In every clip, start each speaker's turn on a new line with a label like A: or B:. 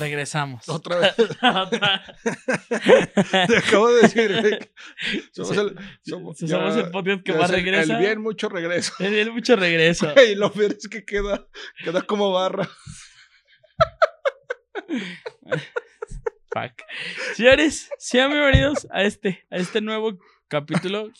A: Regresamos.
B: Otra vez. Te acabo de decir, que Somos,
A: Sí,
B: el, somos,
A: sí, somos
B: ya-
A: el podcast que más
B: es el-
A: regresa.
B: El bien, mucho regreso.
A: Es bien mucho regreso.
B: Y lo peor es que queda, queda como barra.
A: Fuck. Señores, sean bienvenidos a este, a este nuevo capítulo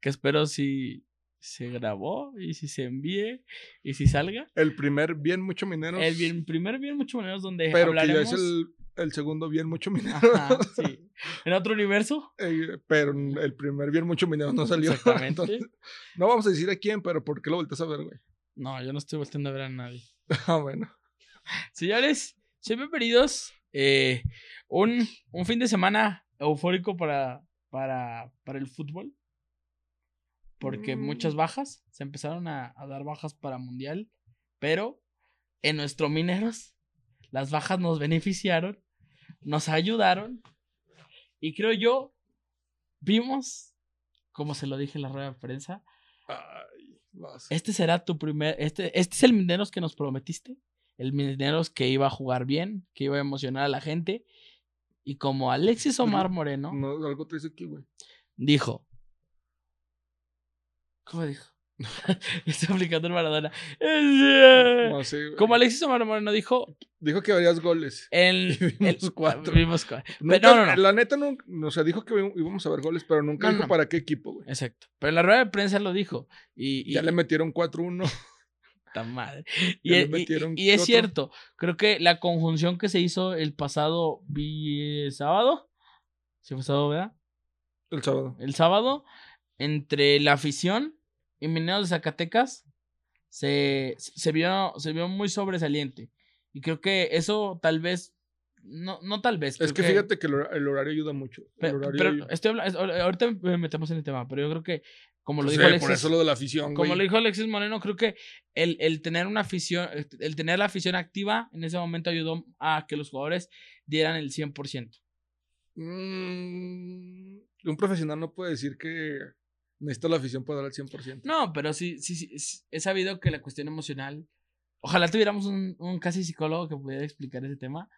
A: que espero si se grabó y si se envíe y si salga.
B: El primer bien, mucho mineros.
A: El bien, primer bien mucho menos donde
B: Pero que ya es el, el segundo bien, mucho mineros.
A: Ajá, sí. En otro universo.
B: Eh, pero el primer bien, mucho mineros no salió.
A: Exactamente.
B: Entonces, no vamos a decir a quién, pero ¿por qué lo volteas a ver, güey?
A: No, yo no estoy volteando a ver a nadie.
B: Ah, bueno.
A: Señores, sean bienvenidos. eh, un, un fin de semana eufórico para, para, para el fútbol. Porque
B: Mm.
A: muchas bajas. Se empezaron a, a dar bajas para Mundial. Pero en nuestro Mineros, las bajas nos beneficiaron. Nos ayudaron. Y creo yo, vimos, como se lo dije en la rueda de prensa,
B: Ay, vas.
A: este será tu primer. Este, este es el Mineros que nos prometiste. El Mineros que iba a jugar bien, que iba a emocionar a la gente. Y como Alexis Omar Moreno
B: No, algo te dice aquí, güey.
A: dijo. ¿Cómo dijo? Estoy aplicando el Maradona.
B: No.
A: Como Alexis Omar Moreno dijo.
B: Dijo que harías goles. Y vimos
A: el-
B: cuatro.
A: vimos cuatro.
B: Nunca-
A: no, no, no.
B: La neta, no, o sea, dijo que íbamos a ver goles, pero nunca
A: No,
B: dijo para qué equipo, güey.
A: Exacto. Pero en la rueda de prensa lo dijo. Y, y-
B: Ya le metieron 4-1.
A: Puta madre. Y,
B: le
A: y- y- es cierto, creo que la conjunción que se hizo el pasado vi- sábado, ¿sí fue sábado, verdad?
B: El sábado.
A: El sábado, entre la afición y Mineros de Zacatecas, se, se, vio, se vio muy sobresaliente. Y creo que eso tal vez, no, no tal vez.
B: Es que fíjate que el hora- el horario ayuda mucho.
A: Pero, estoy ahorita me metemos en el tema, pero yo creo que, como lo
B: Pues,
A: dijo
B: eh,
A: Alexis.
B: Por eso lo de la afición,
A: Como
B: güey.
A: lo dijo Alexis Moreno, creo que el, el tener una afición, el tener la afición activa en ese momento ayudó a que los jugadores dieran el 100%.
B: Mm, un profesional no puede decir que necesita la afición para dar al 100%.
A: No, pero sí, sí, sí, he sabido que la cuestión emocional, ojalá tuviéramos un, un casi psicólogo que pudiera explicar ese tema,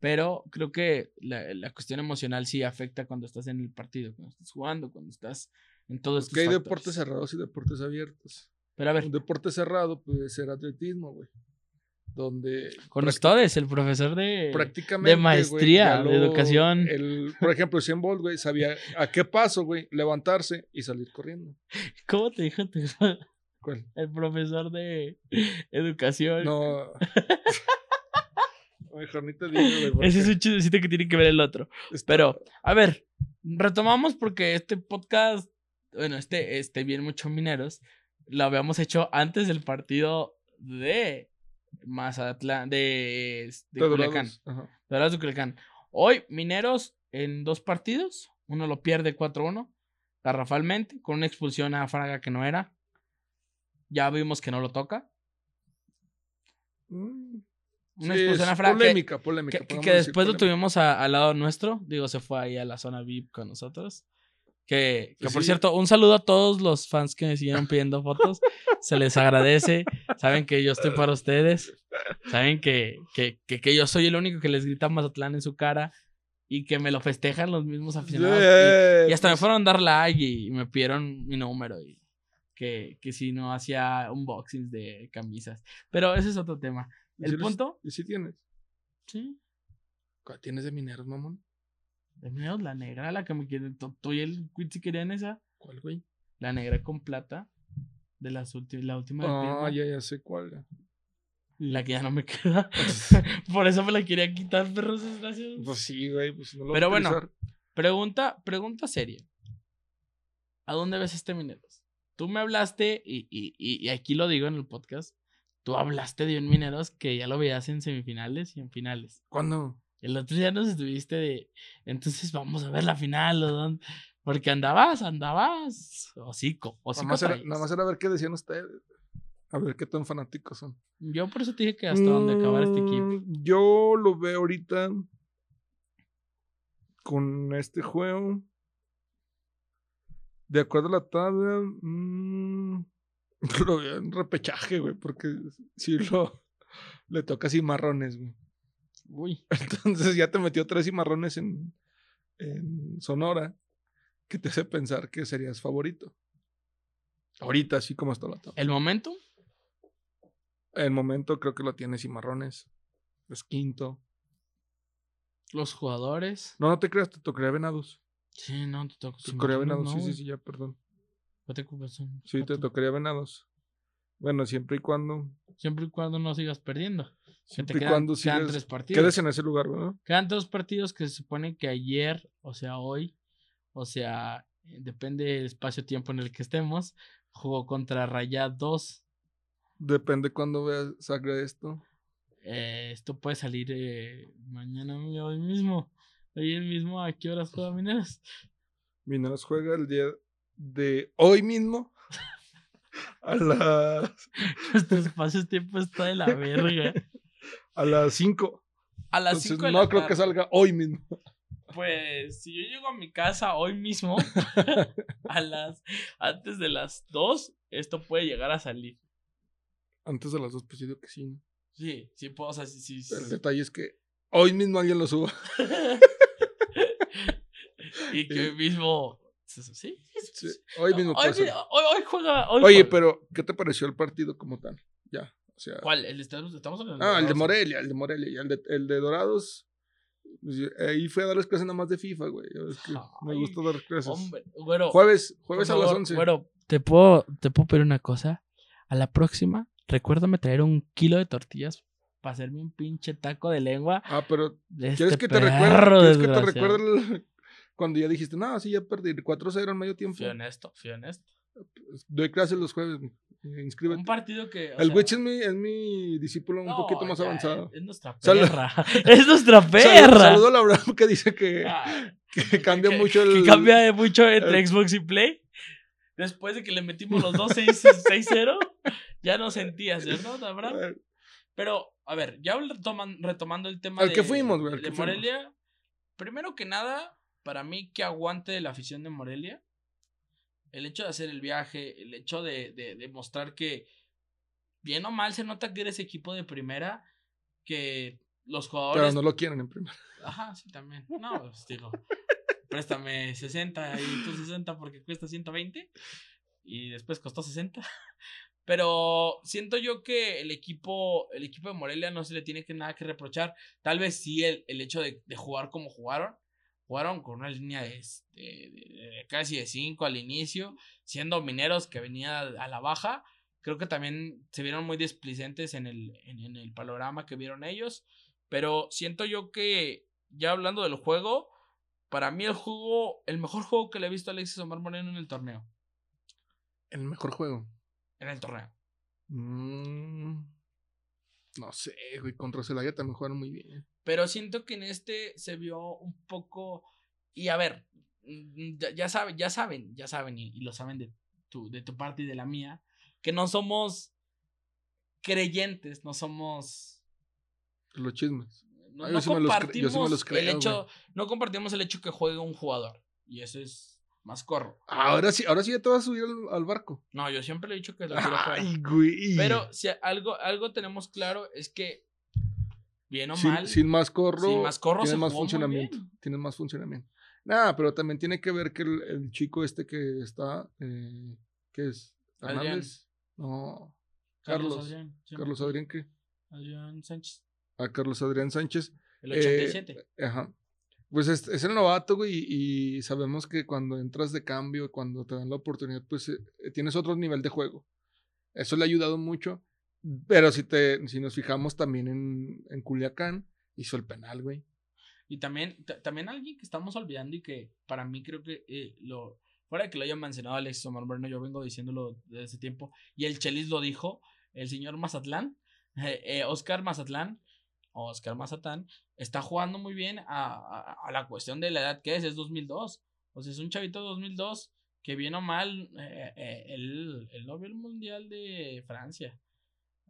A: pero creo que la, la cuestión emocional sí afecta cuando estás en el partido, cuando estás jugando, cuando estás en todo
B: Es
A: esto.
B: que hay deportes cerrados y deportes abiertos.
A: Pero a ver,
B: Un deporte cerrado puede ser atletismo, güey. Donde
A: con ustedes, el profesor de...
B: prácticamente. güey,
A: maestría, de educación.
B: el- por ejemplo, 100 Bolt, güey, sabía a qué paso, güey, levantarse y salir corriendo.
A: ¿Cómo te dijo tu-
B: ¿Cuál?
A: el profesor de educación?
B: No. Mejor ni te digo, güey.
A: Ese es un chismecito que tiene que ver el otro.
B: está-
A: Pero, a ver, retomamos porque este podcast, bueno, este, este bien mucho mineros, lo habíamos hecho antes del partido de Mazatlán, de, de
B: de
A: Culiacán.
B: Dorados, ajá.
A: Dorados de Culiacán. Hoy, mineros en dos partidos, uno lo pierde 4-1, garrafalmente, con una expulsión a Fraga que no era. Ya vimos que no lo toca.
B: Mm,
A: Una
B: sí,
A: expulsión a Fraga que-
B: Polémica, polémica.
A: Que, que-
B: podemos
A: que después lo
B: polémica.
A: tuvimos al lado nuestro. Digo, se fue ahí a la zona VIP con nosotros. Que, que
B: Pues
A: por cierto, un saludo a todos los fans que me siguieron pidiendo fotos. Se les agradece. Saben que yo estoy para ustedes. Saben que, que, que, que yo soy el único que les grita Mazatlán en su cara. Y que me lo festejan los mismos aficionados. Y, y hasta me fueron a dar like y me pidieron mi número. Y que, que si no hacía unboxings de camisas. Pero ese es otro tema.
B: ¿y
A: El
B: si los-
A: punto.
B: ¿Y si tienes?
A: Sí.
B: ¿Cuál tienes de mineros, mamón?
A: De la negra, la que me quiere. tú- y el Quitzy querían esa.
B: ¿Cuál, güey?
A: La negra con plata. De las últimas. La última
B: Ah, ya, ya sé cuál.
A: La que ya no me queda. Por eso me la quería quitar, perros desgraciados.
B: Pues sí, güey, pues no lo
A: Pero
B: voy a
A: bueno. Pregunta, pregunta seria. ¿A dónde ves este Mineros? Tú me hablaste, y, y, y, y aquí lo digo en el podcast. Tú hablaste de un Mineros que ya lo veías en semifinales y en finales.
B: ¿Cuándo?
A: El otro día nos estuviste de. Entonces vamos a ver la final. ¿o dónde? Porque andabas, andabas. Hocico, hocico.
B: Nada más, nada más era ver qué decían ustedes. A ver qué tan fanáticos son.
A: Yo por eso te dije que hasta donde acabara este equipo.
B: Mm, Yo lo veo ahorita con este juego. De acuerdo a la tabla, mm, lo veo en repechaje, güey, porque si lo le toca así marrones, güey.
A: Uy.
B: Entonces ya te metió tres cimarrones en, en Sonora que te hace pensar que serías favorito. Ahorita, así como está la tabla.
A: ¿El momento?
B: El momento creo que lo tiene cimarrones. Es quinto.
A: Los jugadores.
B: No, no te creas, te tocaría Venados.
A: Sí, no, te toca.
B: Te tocaría Venados, sí, sí, sí, ya, perdón.
A: No te
B: Sí, te tocaría Venados. Bueno, siempre y cuando.
A: Siempre y cuando no sigas perdiendo. Que te quedan,
B: cuando
A: quedan
B: sigas-
A: tres partidos.
B: Quedes en ese lugar, ¿verdad?
A: Quedan dos partidos que se supone que ayer, o sea, hoy, o sea, eh, depende del espacio-tiempo en el que estemos, jugó contra Rayados.
B: Depende cuando veas, salga esto.
A: Eh, esto puede salir eh, mañana hoy mismo. Hoy mismo, ¿a qué horas juega Mineros?
B: Mineros juega el día de hoy mismo. A las,
A: Nuestro espacio-tiempo está de la verga.
B: a las 5.
A: A las
B: Entonces
A: 5 de
B: no
A: la
B: creo que salga hoy mismo.
A: Pues si yo llego a mi casa hoy mismo, a las antes de las 2, esto puede llegar a salir.
B: Antes de las 2, pues yo digo que sí. ¿no?
A: Sí, sí puedo, o sea, sí, sí, sí.
B: El detalle es que hoy mismo alguien lo suba.
A: y que hoy mismo. Sí, sí,
B: hoy mismo
A: Hoy, hoy, hoy juega. Hoy
B: Oye,
A: juega.
B: pero ¿qué te pareció el partido como tal? Ya, o sea.
A: ¿Cuál? ¿El de estamos, hablando
B: Ah, el de? Morelia, el de Morelia. Y el de, el de Dorados. pues, ahí fue a darles clases nada más de FIFA, güey. Me gusta dar clases.
A: Hombre, güero.
B: Jueves, jueves a las
A: favor,
B: 11.
A: Güero, ¿te puedo, ¿te puedo pedir una cosa? A la próxima, recuérdame traer un kilo de tortillas para hacerme un pinche taco de lengua.
B: Ah, pero
A: De
B: ¿quieres
A: este
B: que te recuerde? ¿Quieres que te recuerde cuando ya dijiste, no, sí, ya perdí 4-0 en medio tiempo?
A: Fui honesto, fui honesto.
B: Doy clases los jueves, inscríbete.
A: Un partido que.
B: El Witch es mi, es mi discípulo un
A: no,
B: poquito más
A: ya,
B: avanzado.
A: Es nuestra perra. es nuestra perra.
B: saludo a la Abraham que dice que,
A: Ah,
B: que cambia
A: que-
B: mucho el.
A: Que cambia mucho entre
B: el-
A: Xbox y Play. Después de que le metimos los dos 6-0, ya no sentías, ¿verdad, Abraham? Pero, a ver, ya retoman- retomando el tema
B: Al
A: de,
B: que fuimos, güey,
A: de
B: que fuimos.
A: Morelia. Primero que nada, para mí, que aguante la afición de Morelia. El hecho de hacer el viaje, el hecho de, de, de mostrar que, bien o mal, se nota que eres equipo de primera, que los jugadores...
B: Pero no lo quieren en primera.
A: Ajá, sí, también. No, pues digo, préstame 60 y tú 60 porque cuesta 120 y después costó 60. Pero siento yo que el equipo, el equipo de Morelia no se le tiene que nada que reprochar. Tal vez sí el, el hecho de, de jugar como jugaron. Jugaron con una línea de, este, de- de casi de 5 al inicio, siendo mineros que venía a la baja. Creo que también se vieron muy displicentes en el, en, en el panorama que vieron ellos. Pero siento yo que, ya hablando del juego, para mí el juego, el mejor juego que le he visto a Alexis Omar Moreno en el torneo.
B: El mejor juego.
A: En el torneo.
B: Mm, no sé, güey. Contra Celaya también jugaron muy bien.
A: Pero siento que en este se vio un poco. Y a ver, mm, ya, ya saben, ya saben, ya saben, y, y lo saben de tu, de tu parte y de la mía, que no somos creyentes, no somos.
B: Los chismes.
A: No,
B: sí los
A: compartimos
B: sí los
A: el hecho. No compartimos el hecho que juegue un jugador. Y eso es más corro.
B: Ahora sí, ahora sí ya te vas a subir al, al barco.
A: No, yo siempre le he dicho que lo quiero.
B: Ay, güey.
A: Pero si algo, algo tenemos claro es que, bien o
B: sin,
A: mal,
B: sin más corro,
A: sin Mascorro
B: tiene
A: se
B: más
A: jugó
B: funcionamiento. Tiene más funcionamiento. Nada, pero también tiene que ver que el, el chico este que está, eh, ¿qué es?
A: Adrián.
B: ¿Hernández? No, Carlos.
A: Adrián, sí,
B: Carlos Adrián, ¿qué?
A: Adrián Sánchez,
B: A Carlos Adrián Sánchez.
A: el
B: Eh,
A: 87.
B: Ajá. Pues es, es el novato, güey, y, y sabemos que cuando entras de cambio, cuando te dan la oportunidad, pues eh, eh, tienes otro nivel de juego. Eso le ha ayudado mucho. Pero si, te, si nos fijamos también en, en Culiacán, hizo el penal, güey.
A: Y también, ta- también alguien que estamos olvidando y que para mí creo que eh, lo. Fuera de que lo haya mencionado Alexis Omar Moreno, yo vengo diciéndolo desde ese tiempo. Y el Chelis lo dijo, el señor Mazatlán, eh, eh, Oscar Mazatlán, Oscar Mazatán, está jugando muy bien a, a- la cuestión de la edad que es, es 2002. O sea, es un chavito de 2002 que bien o mal, eh, eh, él, él Mundial de Francia.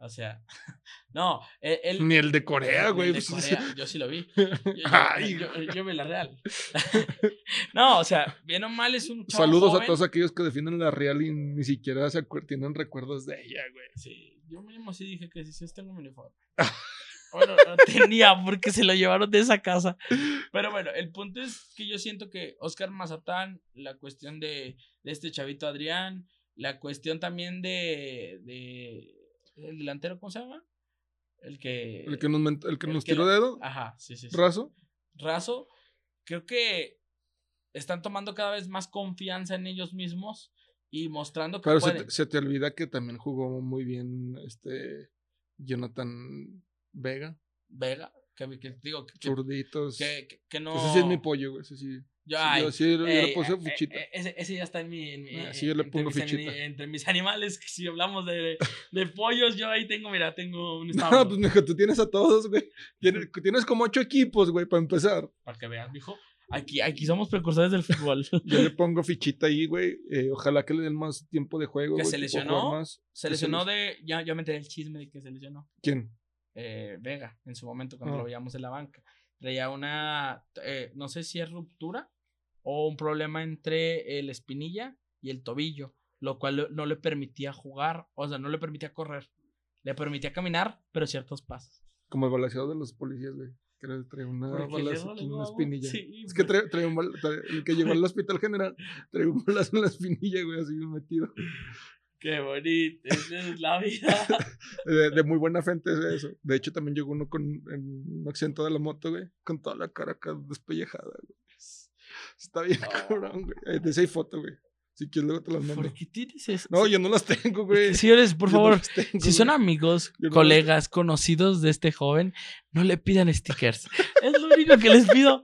A: O sea, no, él... él-
B: Ni el de Corea, güey. pues,
A: yo sí lo vi. Yo, yo-
B: Ay.
A: yo- yo vi la real. no, o sea, bien o mal es un chavo
B: Saludos a todos aquellos que defienden la Real y ni siquiera se tienen recuerdos de ella, güey.
A: Sí, yo mínimo sí dije que sí, sí tengo mi uniforme. Bueno, no tenía porque se lo llevaron de esa casa. Pero bueno, el punto es que yo siento que Oscar Mazatán, la cuestión de, de este chavito Adrián, la cuestión también de, de el delantero, ¿cómo se llama? El que...
B: El que nos, el que
A: el
B: nos
A: que
B: tiró
A: la-
B: dedo,
A: Ajá, sí, sí. sí.
B: raso.
A: Razo, creo que están tomando cada vez más confianza en ellos mismos y mostrando que
B: Pero se te, se te olvida que también jugó muy bien este Jonathan Vega.
A: Vega, que, que digo que, que,
B: Zurditos.
A: que- que- que no.
B: Ese sí es mi pollo, güey. Ese sí.
A: Yo,
B: Sí,
A: ay,
B: yo sí, yo le
A: ey,
B: puse
A: eh,
B: fichita.
A: eh, ese, ese ya está en mi. En mi
B: Ah, sí, yo le
A: entre
B: pongo
A: mis
B: fichita.
A: entre mis animales, si hablamos de, de pollos, yo ahí tengo, mira, tengo un
B: No,
A: establo.
B: pues mijo, tú tienes a todos, güey. Tienes, tienes como ocho equipos, güey, para empezar.
A: Para que veas, mijo. Aquí, aquí somos precursores del fútbol.
B: Yo le pongo fichita ahí, güey. eh, ojalá que le den más tiempo de juego.
A: Que
B: güey,
A: se lesionó,
B: más.
A: se lesionó
B: les-
A: de. Ya, ya me enteré el chisme de que se lesionó.
B: ¿Quién?
A: eh, Vega en su momento cuando
B: Ah.
A: lo veíamos en la banca. Traía una, eh, no sé si es ruptura o un problema entre el espinilla y el tobillo, lo cual no le permitía jugar, o sea, no le permitía correr. Le permitía caminar, pero ciertos pasos.
B: Como el balaseado de los policías, güey. Que le trae una balazo en la
A: daba-
B: espinilla.
A: sí,
B: es que trae, trae un bal- trae- el que llegó al hospital general trae un balazo en la espinilla, güey, así metido.
A: Qué bonito, esa es la vida.
B: De, de muy buena frente es eso. De hecho, también llegó uno con en un accidente de la moto, güey, con toda la cara acá despellejada, güey. Está bien,
A: No.
B: cabrón, güey. De esa foto, güey. Si quieres, luego te las mando.
A: ¿Por qué tienes eso?
B: No, yo no las tengo, güey.
A: Señores, por
B: Yo
A: favor,
B: tengo,
A: Si son amigos,
B: Yo no-
A: colegas, conocidos de este joven, no le pidan stickers. es lo único que les pido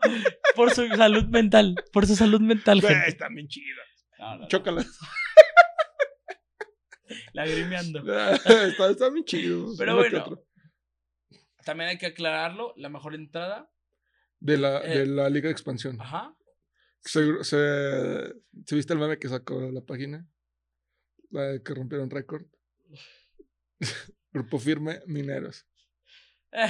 A: por su salud mental. Por su salud mental,
B: Güey,
A: gente.
B: están bien chidas.
A: No.
B: Chócalas.
A: Lagrimeando.
B: está, está bien chido.
A: Pero bueno. También hay que aclararlo. La mejor entrada.
B: De la,
A: eh,
B: de la Liga de Expansión.
A: Ajá.
B: Se, se, ¿se viste el meme que sacó la página? La de que rompieron récord. Grupo firme, mineros.
A: Eh,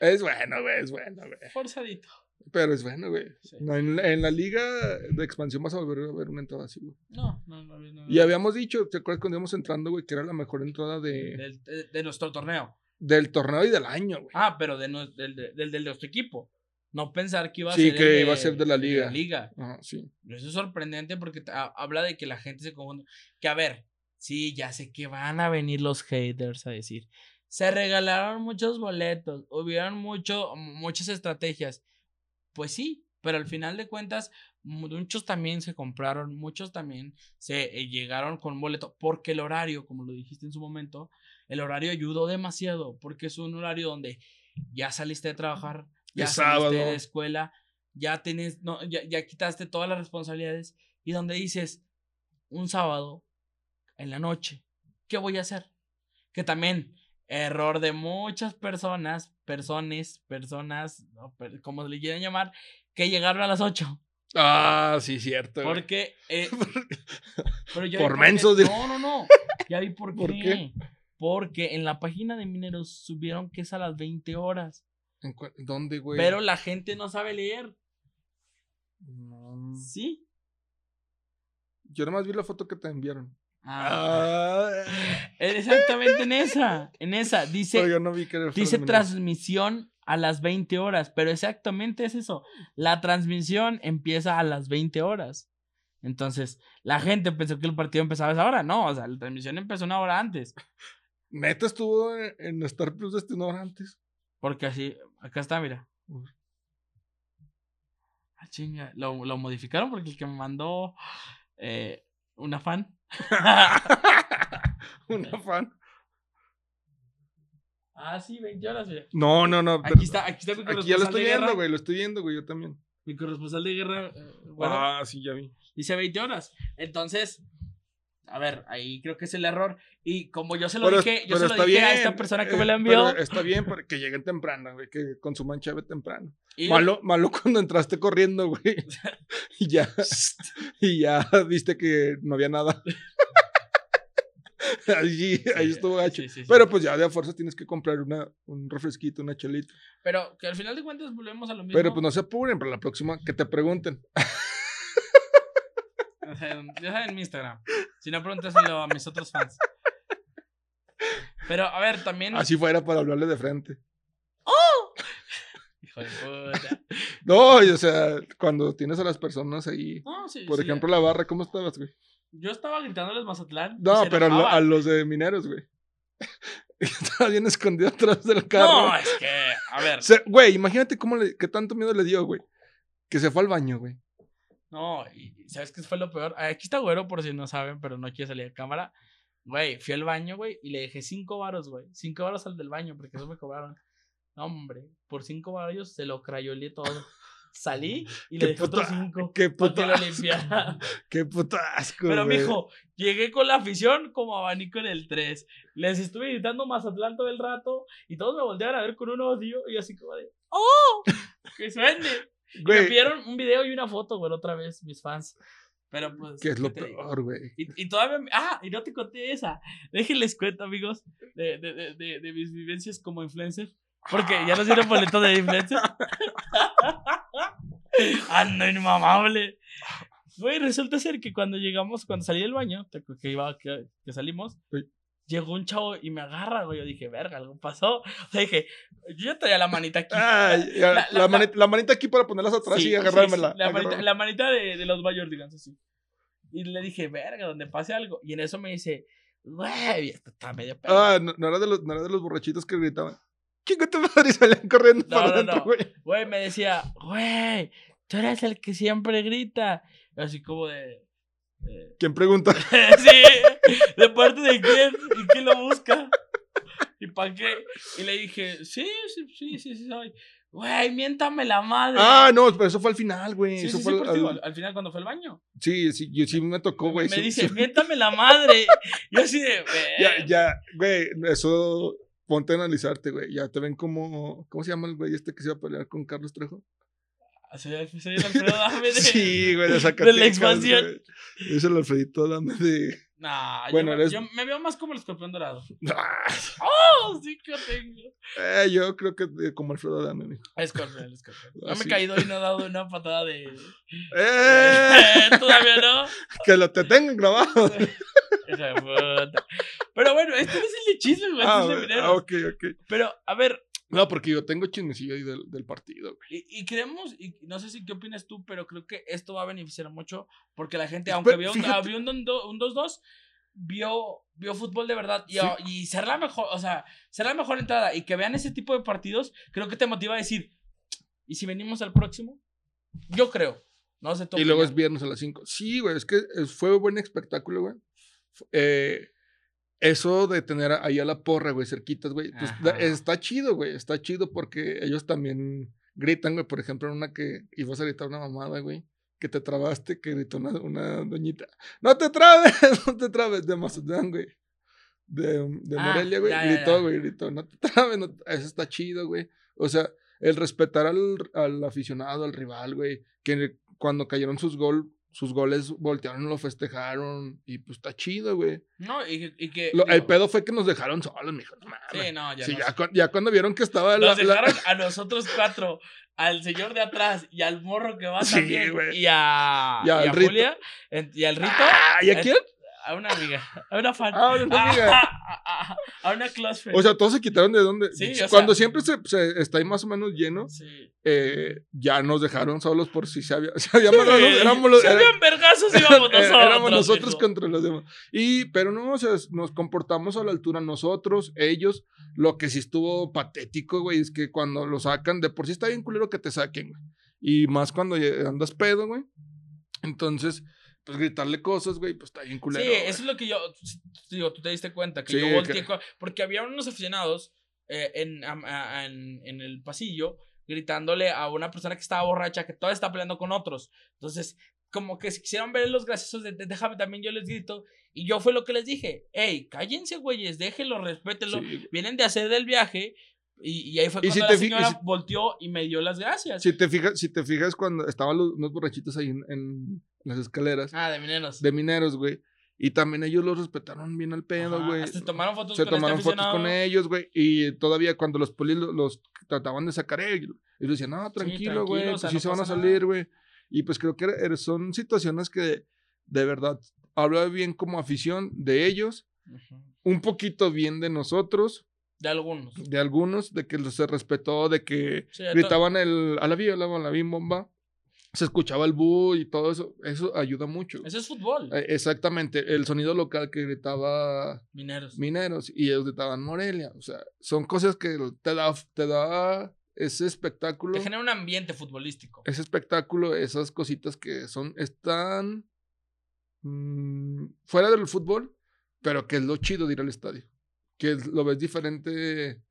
B: Es bueno, güey, es bueno, güey.
A: forzadito.
B: Pero es bueno, güey.
A: Sí.
B: No, En, la- en la liga de expansión vas a volver a ver una entrada así, güey.
A: No, no, no. no, no.
B: Y habíamos dicho, ¿te acuerdas cuando íbamos entrando, güey, que era la mejor entrada de,
A: Del- de, de nuestro torneo.
B: del torneo y del año, güey?
A: Ah, pero de, no- del, del, del de nuestro equipo. No pensar que iba a
B: Sí,
A: ser.
B: que
A: el
B: iba a ser de la liga.
A: liga.
B: Ajá, sí.
A: Eso es sorprendente porque habla de que la gente se confunde. Que a ver, sí, ya sé que van a venir los haters a decir. Se regalaron muchos boletos, hubieron mucho, muchas estrategias. Pues sí, pero al final de cuentas, muchos también se compraron, muchos también se eh, llegaron con boleto, porque el horario, como lo dijiste en su momento, el horario ayudó demasiado, porque es un horario donde ya saliste de trabajar, ya
B: sábado.
A: de escuela, ya tienes, no, ya, ya quitaste todas las responsabilidades y donde dices, un sábado en la noche, ¿qué voy a hacer? Que también, error de muchas personas, personas, personas, no, per- como le quieran llamar, que llegaron a las 8.
B: Ah, sí, cierto.
A: Porque. eh, pero vi
B: Por mensos.
A: No, no, no. Ya vi por,
B: ¿Por
A: qué.
B: qué?
A: Porque en la página de Mineros subieron que es a las 20 horas.
B: ¿En cu- ¿Dónde, güey?
A: Pero la gente no sabe leer.
B: No.
A: ¿Sí?
B: Yo nomás vi la foto que te enviaron.
A: Ah,
B: Ah.
A: Exactamente en esa. En esa. Dice.
B: Yo no vi que
A: Dice transmisión a las 20 horas, pero exactamente es eso. La transmisión empieza a las 20 horas. Entonces, la gente pensó que el partido empezaba a esa hora. No, o sea, la transmisión empezó una hora antes.
B: Neta estuvo en Star Plus desde una hora antes.
A: Porque así, acá está, mira. Ah, chinga. Lo, lo modificaron porque el que me mandó eh, una fan.
B: Una fan.
A: ah, sí, 20 horas, mira.
B: No, no, no.
A: Aquí está, aquí está mi
B: Aquí ya lo
A: corresponsal
B: estoy viendo, güey. Lo estoy viendo, güey. Yo también.
A: Mi corresponsal de guerra, eh, bueno,
B: ah, sí, ya vi.
A: dice 20 horas. Entonces, a ver, ahí creo que es el error. Y como yo se lo
B: Pero-
A: dije, yo se lo dije a esta persona que
B: eh,
A: me lo envió.
B: pero está bien que lleguen temprano, güey. Que consuman chave temprano.
A: y
B: Malo, malo cuando entraste corriendo, güey. y ya. Y ya viste que no había nada. ahí, ahí estuvo gacho.
A: Sí, sí, sí.
B: Pero pues ya de a fuerza tienes que comprar una, un refresquito, una chelita.
A: Pero que al final de cuentas volvemos a lo mismo.
B: Pero pues no se apuren para la próxima que te pregunten.
A: Sea, ya saben mi Instagram. Si no, pregúntaselo a mis otros fans. Pero, a ver, también.
B: Así fuera para hablarle de frente.
A: hijo de puta.
B: No, y, o sea, cuando tienes a las personas ahí.
A: No, sí,
B: Por
A: sí,
B: ejemplo, la barra, ¿cómo estabas, güey?
A: Yo estaba gritándoles Mazatlán.
B: No, pero a, lo-
A: enojaban.
B: a los de mineros, güey. Estaba bien escondido atrás del carro.
A: No, es que, a ver.
B: Se- Güey, imagínate cómo le, qué tanto miedo le dio, güey. Que se fue al baño, güey.
A: No, y ¿sabes qué fue lo peor? Ah, Aquí está güero, por si no saben, pero no quiere salir a cámara. Güey, fui al baño, güey, y le dejé cinco varos, güey. Cinco varos al del baño, porque eso me cobraron. No, hombre, por cinco varos se lo crayoleé todo. Salí y le dejé otros
B: puta-
A: cinco
B: Qué puto
A: lo limpiara.
B: Qué puto asco,
A: Pero,
B: güey.
A: mijo, llegué con la afición como abanico en el 3. Les estuve gritando Mazatlán todo el rato y todos me volteaban a ver con un odio y así como de ¡Oh! ¡Que suene! Me pidieron un video y una foto, güey, otra vez, mis fans. Pero pues.
B: que es lo peor, güey.
A: Y, y todavía. me- Ah, y no te conté esa. Déjenles cuento, amigos, de, de, de, de, de mis vivencias como influencer. Porque ya nos dieron boleto de influencer. Ando inmamable. Güey, resulta ser que cuando llegamos, cuando salí del baño, que, iba, que, que salimos. Llegó un chavo y me agarra, güey. Yo dije, verga, algo pasó. O sea, dije, yo ya traía la manita aquí. La-
B: la,
A: la-
B: manita, la manita aquí para ponerlas atrás
A: Sí,
B: y
A: sí,
B: agarrármela.
A: sí, La, manita, la manita de, de los Bayern, digamos así. Y le dije, verga, donde pase algo. Y en eso me dice, güey, esto está medio pedo.
B: Ah, no, no era de los, no era de los borrachitos que gritaban. ¿Quién te madre? Y salían corriendo
A: No,
B: para
A: no.
B: güey.
A: Güey, me decía, güey, tú eres el que siempre grita. Así como de. Eh,
B: ¿Quién pregunta?
A: sí, ¿de parte de quién? ¿Y quién lo busca? ¿Y para qué? Y le dije, sí, sí, sí, sí, sí, soy. Güey, miéntame la madre.
B: Ah, no, pero eso fue al final, güey.
A: sí,
B: eso
A: sí,
B: fue
A: sí,
B: al- al-
A: al, al final cuando fue al baño.
B: Sí, sí, yo sí me tocó, güey.
A: me dice, miéntame la madre. Yo así de,
B: Ya,
A: "Ver".
B: ya, güey, eso ponte a analizarte, güey. Ya te ven como, ¿cómo se llama el güey este que se iba a pelear con Carlos Trejo?
A: Soy, el- soy el Alfredo Dame de...
B: Sí, güey, de
A: de
B: Zacatecas.
A: la expansión.
B: güey. Es el Alfredito Dame de...
A: Nah,
B: Bueno,
A: yo,
B: eres-
A: yo me veo más como el escorpión dorado.
B: Ah,
A: Oh, sí que tengo.
B: eh, yo creo que de- como Alfredo Dame, mijo.
A: Escorpión, el escorpión. No me he caído y no he dado una patada de...
B: ¡Eh!
A: Todavía no.
B: que lo te tengan grabado.
A: De puta. Pero bueno, este no es el de chismes, güey.
B: Ah,
A: Este es de mineros.
B: ah, ok, ok.
A: Pero, a ver,
B: No, porque yo tengo chismecillo ahí del, del partido, güey.
A: y, y creemos, y no sé si qué opinas tú, pero creo que esto va a beneficiar mucho porque la gente,
B: Espe-
A: aunque vio un,
B: fíjate.
A: ah, vio un don- do- un 2-2, vio, vio fútbol de verdad y,
B: Sí.
A: y ser la mejor, o sea, ser la mejor entrada y que vean ese tipo de partidos, creo que te motiva a decir, ¿y si venimos al próximo? Yo creo. No sé.
B: Y luego es viernes a las 5. Sí, güey, es que fue buen espectáculo, güey. Eh, eso de tener ahí a la porra, güey, cerquitas, güey, pues está chido, güey, está chido porque ellos también gritan, güey, por ejemplo, en una que ibas a gritar una mamada, güey, que te trabaste, que gritó una, una doñita, no te trabes, no te trabes, de Mazatlán, güey. De, de
A: Ah,
B: Morelia, güey,
A: ya,
B: gritó,
A: ya.
B: güey, gritó, no te trabes, no eso está chido, güey. O sea, el respetar al, al aficionado, al rival, güey, que cuando cayeron sus gol, sus goles voltearon lo festejaron y pues está chido, güey.
A: No, y, que- y que.
B: Lo- el pedo fue que nos dejaron solos, mijo, no mames.
A: Sí, no, ya
B: Sí, ya, cuando vieron que estaba la,
A: Nos
B: la-
A: dejaron a nosotros cuatro, al señor de atrás y al morro que va
B: Sí,
A: también.
B: güey.
A: Y a,
B: Y
A: a
B: Rito.
A: Julia. Y al Rito.
B: Ah, ¿y a quién?
A: A una amiga. A una fan.
B: Ah, una amiga.
A: A, a- a una close friend.
B: O sea, todos se quitaron de donde.
A: Sí, o sea-
B: cuando siempre se, se- está ahí más o menos lleno,
A: sí.
B: eh, ya nos dejaron solos por si se había, se había madrado, éramos los- era-
A: habían vergazos, íbamos
B: Eh,
A: nosotros.
B: éramos nosotros
A: hijo.
B: contra los demás. Y, pero no, o sea, nos comportamos a la altura nosotros, ellos. Lo que sí estuvo patético, güey, es que cuando lo sacan, de por sí está bien culero que te saquen, güey. Y más cuando andas pedo, güey. Entonces, pues gritarle cosas, güey, pues está bien culero.
A: Sí,
B: güey.
A: eso es lo que yo. Digo, tú te diste cuenta que
B: Sí,
A: yo
B: que-
A: volteé. co- Porque había unos aficionados eh, en, a- en, en el pasillo gritándole a una persona que estaba borracha que todavía está peleando con otros. Entonces, como que si quisieran ver los graciosos de, de- déjame también yo les grito. Y yo fue lo que les dije. Hey, cállense, güeyes, déjenlo, respétenlo.
B: Sí.
A: Vienen de hacer del viaje. Y, y ahí fue
B: Y
A: cuando
B: si
A: la señora
B: si-
A: volteó y me dio las gracias.
B: Si te fijas, si te fijas cuando estaban los, unos borrachitos ahí en, en las escaleras
A: Ah, de mineros.
B: de mineros, güey. Y también ellos los respetaron bien al pedo, güey.
A: Se tomaron fotos
B: Se
A: con
B: tomaron
A: este
B: fotos con ellos, güey. Y todavía cuando los polis lo- los, trataban de sacar, ellos, ellos decían, no, tranquilo, güey.
A: tranquilo, o
B: pues
A: sea,
B: sí
A: no
B: se van a salir, güey. Y pues creo que era- son situaciones que de verdad habla bien como afición de ellos, un poquito bien de nosotros,
A: De algunos.
B: de algunos, de que se respetó, de que
A: Sí,
B: gritaban el a la vía, a la, a la bim bomba, se escuchaba el bu y todo eso, eso ayuda mucho.
A: Eso es fútbol.
B: Eh, Exactamente, el sonido local que gritaba
A: Mineros.
B: Mineros y ellos gritaban Morelia, o sea, son cosas que te da, te da ese espectáculo,
A: Te genera un ambiente futbolístico.
B: ese espectáculo, esas cositas que son, están mm, fuera del fútbol, pero que es lo chido de ir al estadio, que lo ves diferente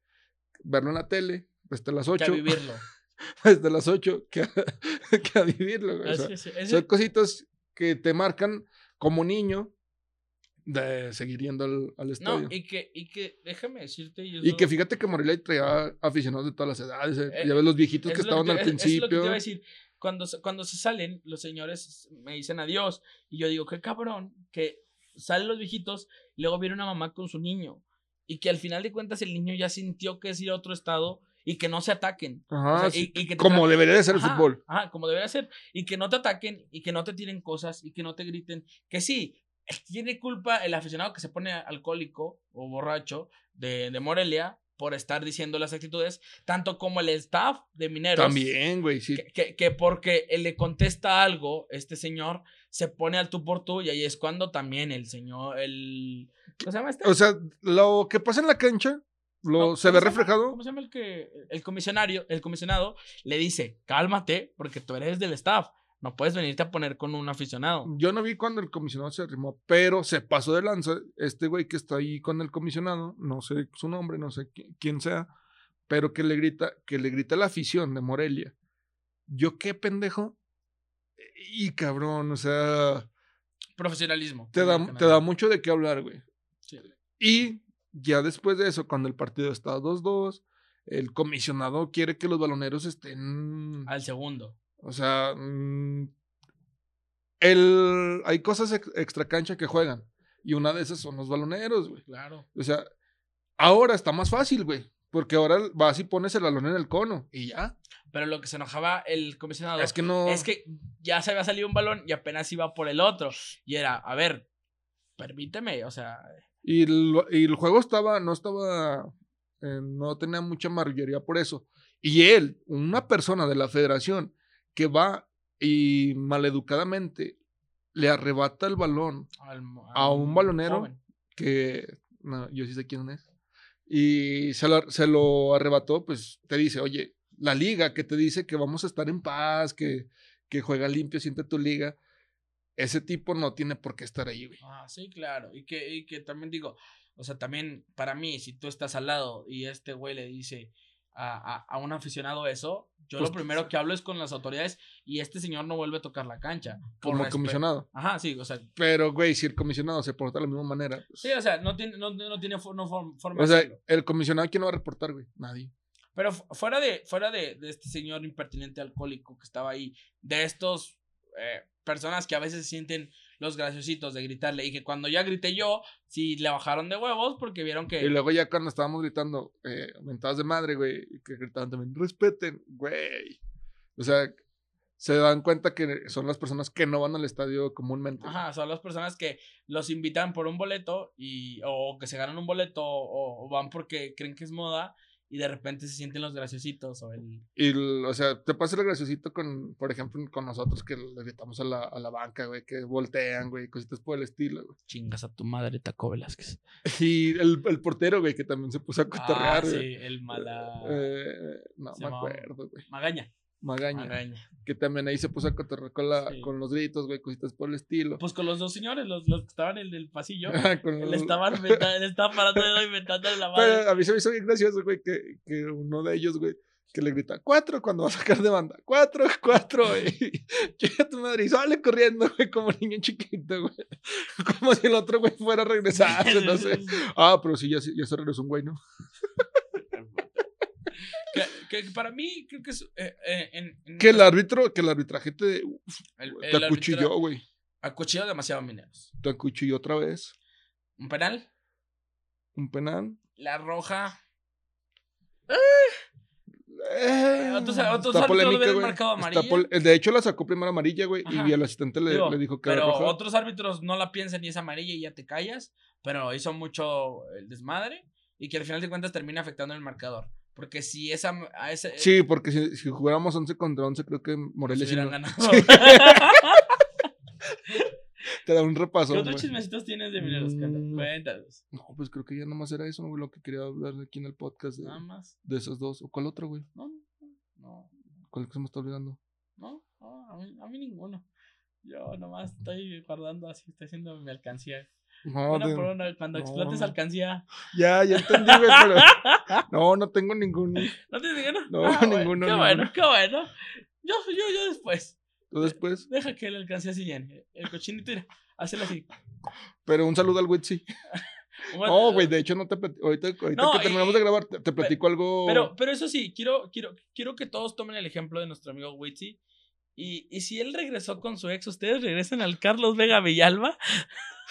B: verlo en la tele, desde las
A: Que a
B: 8,
A: vivirlo.
B: desde las 8, que a, que a vivirlo. güey, o sea,
A: Así es, ese-
B: son cositas que te marcan como niño de seguir yendo al, al estadio.
A: No, y que, y que, déjame decirte.
B: Y
A: eso-
B: que fíjate que Morelia traía aficionados de todas las edades. eh,
A: Eh,
B: ya ves los viejitos
A: es
B: que estaban al
A: es- es lo que te
B: principio.
A: iba a decir. Cuando, cuando se salen, los señores me dicen adiós. Y yo digo, qué cabrón, que salen los viejitos y luego viene una mamá con su niño. Y que al final de cuentas el niño ya sintió que es ir a otro estado y que no se ataquen.
B: Ajá,
A: O sea,
B: sí,
A: y- y que
B: como debería de ser el
A: Ajá,
B: fútbol.
A: Ajá, como debería ser. Y que no te ataquen y que no te tiren cosas y que no te griten. Que sí, tiene culpa el aficionado que se pone alcohólico o borracho de, de Morelia por estar diciendo las actitudes, tanto como el staff de Mineros.
B: También, güey, sí.
A: Que, que- que porque él le contesta algo, este señor se pone al tú por tú y ahí es cuando también el señor, el... ¿Cómo se llama este?
B: O sea, lo que pasa en la cancha lo,
A: No,
B: se
A: ¿cómo
B: ve
A: llama?
B: reflejado.
A: ¿Cómo se llama el que el comisionario, el comisionado le dice, "Cálmate, porque tú eres del staff, no puedes venirte a poner con un aficionado."
B: Yo no vi cuando el comisionado se arrimó, pero se pasó de lanza. Este güey que está ahí con el comisionado, no sé su nombre, no sé qui- quién sea, pero que le grita, que le grita la afición de Morelia. Yo qué pendejo. Y cabrón, o sea,
A: Profesionalismo.
B: te da, te da mucho de qué hablar, güey.
A: Sí.
B: Y ya después de eso, cuando el partido está 2-2, el comisionado quiere que los baloneros estén.
A: Al segundo.
B: O sea, mm, el, hay cosas ex- extra cancha que juegan. Y una de esas son los baloneros, güey.
A: Claro.
B: O sea, ahora está más fácil, güey. Porque ahora vas y pones el balón en el cono. Y ya.
A: Pero lo que se enojaba el comisionado
B: Es que no.
A: es que ya se había salido un balón y apenas iba por el otro. Y era, a ver, permíteme, o sea,
B: Y el, y el juego estaba, no estaba, eh, no tenía mucha marrullería por eso. Y él, una persona de la federación que va y maleducadamente le arrebata el balón
A: al-
B: A un balonero.
A: joven.
B: que no, yo sí sé quién es, y se lo, se lo arrebató, pues te dice, oye, la liga que te dice que vamos a estar en paz, que, que juega limpio, siente tu liga, ese tipo no tiene por qué estar ahí, güey.
A: Ah, sí, claro. Y que, y que también digo, o sea, también para mí, si tú estás al lado y este güey le dice a, a, a un aficionado eso, yo
B: Pues,
A: lo primero que hablo es con las autoridades y este señor no vuelve a tocar la cancha.
B: Como comisionado.
A: Ajá, sí, o sea,
B: Pero, güey, si el comisionado se porta de la misma manera, pues,
A: sí, o sea, no tiene, no, no tiene no form- forma
B: o sea, el comisionado, ¿quién lo va a reportar, güey? Nadie.
A: Pero fu- fuera de, fuera de, de este señor impertinente alcohólico que estaba ahí, de estos eh, personas que a veces sienten los graciositos de gritarle y que cuando ya grité yo, sí le bajaron de huevos porque vieron que...
B: Y luego ya cuando estábamos gritando, eh, mentadas de madre, güey, y que gritaban también, respeten, güey. O sea, se dan cuenta que son las personas que no van al estadio comúnmente.
A: Ajá, son las personas que los invitan por un boleto y o que se ganan un boleto o, o van porque creen que es moda y de repente se sienten los graciositos o el...
B: Y, o sea, te pasa el graciosito con, por ejemplo, con nosotros que le gritamos a la, a la banca, güey, que voltean, güey, cositas por el estilo, güey.
A: Chingas a tu madre, Taco Velázquez.
B: Y el, el portero, güey, que también se puso a
A: Ah,
B: cotorrear,
A: sí,
B: güey.
A: el mala...
B: Eh, no
A: se
B: me
A: llamaba-
B: acuerdo, güey.
A: Magaña.
B: Magaña.
A: Magaña.
B: Que también ahí se puso a cotorrear con,
A: Sí.
B: con los gritos, güey, cositas por el estilo.
A: Pues con los dos señores, los, los que estaban en el pasillo.
B: Con
A: Él
B: los-
A: estaba, inventa- él estaba parando de inventando la madre.
B: Pero a mí se me hizo bien gracioso, güey, que, que uno de ellos, güey, que le grita, cuatro cuando va a sacar de banda, cuatro, cuatro, güey. Llega tu madre y sale corriendo, güey, como niño chiquito, güey. Como si el otro, güey, fuera a regresar, no sé. Ah, pero sí, ya, ya se regresó un güey, ¿no?
A: Que, que para mí, creo que es. eh, eh, en, en-
B: Que el árbitro, que el arbitraje te, uf,
A: el-
B: te
A: el árbitro
B: acuchilló, güey.
A: Acuchilló demasiado mineros.
B: Te acuchilló otra vez.
A: Un penal.
B: Un penal.
A: La roja.
B: Eh,
A: otros- otros
B: está polémica, güey. pol- De hecho, la sacó primero amarilla, güey.
A: Ajá.
B: Y el asistente le,
A: Digo,
B: le dijo que era
A: pero
B: roja.
A: otros árbitros no la piensan y es amarilla y ya te callas. Pero hizo mucho el desmadre. y que al final de cuentas termina afectando el marcador. Porque si esa. A ese,
B: Sí, porque si, si jugáramos 11 contra 11, creo que Morelia sí
A: ganado.
B: te da un repaso.
A: ¿Qué otros chismecitos tienes de mineros?
B: Mm.
A: Cuéntanos.
B: No, pues creo que ya nomás era eso, güey, lo que quería hablar aquí en el podcast de,
A: Nada más.
B: de esos dos. ¿O cuál otro, güey?
A: No, no,
B: ¿Cuál que se me está olvidando?
A: no, no, a mí, a mí ninguno. Yo nomás estoy guardando así, estoy haciendo mi alcancía.
B: No,
A: una
B: de-
A: por una, cuando
B: no,
A: explotes alcancía.
B: Ya, ya entendí, güey, pero. No, no tengo ninguno.
A: ¿No tienes ninguno?
B: No,
A: Ah,
B: ninguno,
A: Qué
B: ninguno.
A: bueno, qué bueno. Yo, yo, yo después.
B: Tú después.
A: Deja que el alcancía se llene. El cochinito, mira, hazlo así.
B: Pero un saludo al Witsi. No, güey, de hecho no te platico. Ahorita, ahorita
A: No,
B: que terminamos
A: y-
B: de grabar, te, te platico algo.
A: Pero, pero eso sí, quiero, quiero, quiero que todos tomen el ejemplo de nuestro amigo Witsi. Y, y si él regresó con su ex, ¿ustedes regresan al Carlos Vega Villalba?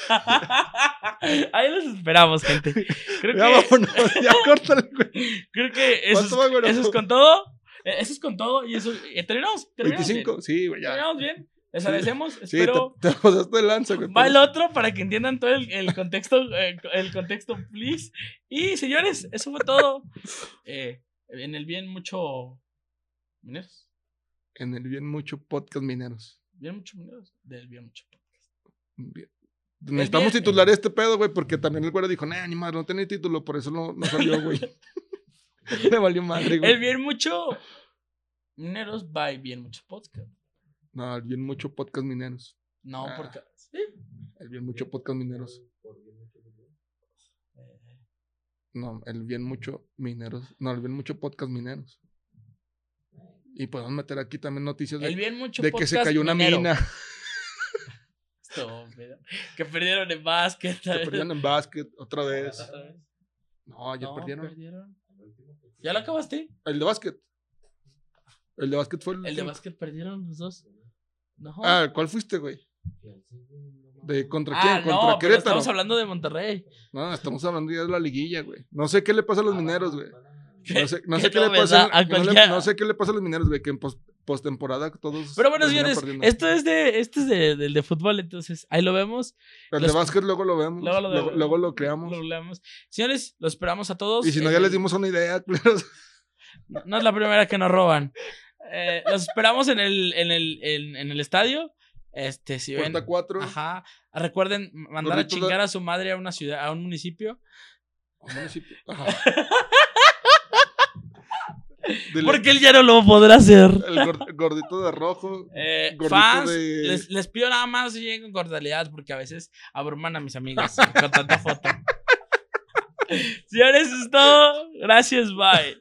A: Ahí los esperamos, gente. Creo
B: Ya
A: que,
B: vámonos, ya córtale, güey.
A: creo que eso,
B: ¿Cuánto va,
A: es,
B: güero?
A: eso es con todo. Eh, Eso es con todo. Y eso. eh, terminamos. terminamos
B: 25,
A: Bien.
B: sí, güey, ya.
A: Terminamos bien. Les agradecemos.
B: Sí,
A: Espero.
B: te, te pasaste de lanza, güey.
A: Va el otro para que entiendan todo el, el contexto, eh, el contexto, please. Y señores, eso fue todo. Eh, en el bien mucho mineros.
B: En el bien mucho podcast mineros.
A: Bien mucho mineros. Del bien mucho podcast.
B: Bien. Necesitamos
A: bien-
B: titular este pedo, güey, porque también el güero dijo, nah, ni madre, no tiene título, por eso no, no salió, güey. Le valió madre, güey.
A: El bien mucho mineros by bien mucho podcast.
B: No, el bien mucho podcast mineros.
A: No,
B: Ah.
A: porque. sí.
B: El bien mucho podcast mineros.
A: Eh,
B: No, el bien mucho mineros. No, el bien mucho podcast mineros. Y podemos meter aquí también noticias de, que se cayó una
A: minero.
B: mina.
A: Que perdieron en básquet.
B: Se perdieron en básquet otra vez. No, ya
A: No,
B: perdieron.
A: ¿Ya lo acabaste?
B: El de básquet. El de básquet fue el.
A: El de básquet perdieron los dos. No.
B: Ah, ¿cuál fuiste, güey? ¿De contra
A: Ah,
B: quién?
A: no,
B: ¿Contra Querétaro?
A: estamos hablando de Monterrey.
B: No, estamos hablando ya de la liguilla, güey. No sé qué le pasa a los mineros, güey. No sé, no
A: ¿Qué
B: sé qué le pasa.
A: A
B: No, le- no sé qué le pasa a los mineros, güey, que en pos- postemporada todos.
A: Pero bueno, señores,
B: perdiendo.
A: esto es de, esto es de, del de fútbol, entonces ahí lo vemos,
B: El
A: los-
B: de básquet luego lo vemos.
A: luego lo
B: lo, luego, lo
A: creamos. lo. Señores, los esperamos a todos.
B: y si no, ya les
A: el-
B: dimos una idea.
A: No, no es la primera que nos roban. Eh, los esperamos en el, en el, en, en el estadio. Este, si ven.
B: Puerta 4.
A: Ajá. Recuerden mandar a chingar a su madre a una ciudad, a un municipio.
B: municipio. Ajá. Dile,
A: Porque él ya no lo podrá hacer.
B: El gor- gordito de rojo.
A: Eh,
B: Gordito
A: fans,
B: de-
A: les, les pido nada más si lleguen con cordialidad porque a veces abruman a mis amigas con tanta foto. Señores, es todo. Gracias, bye.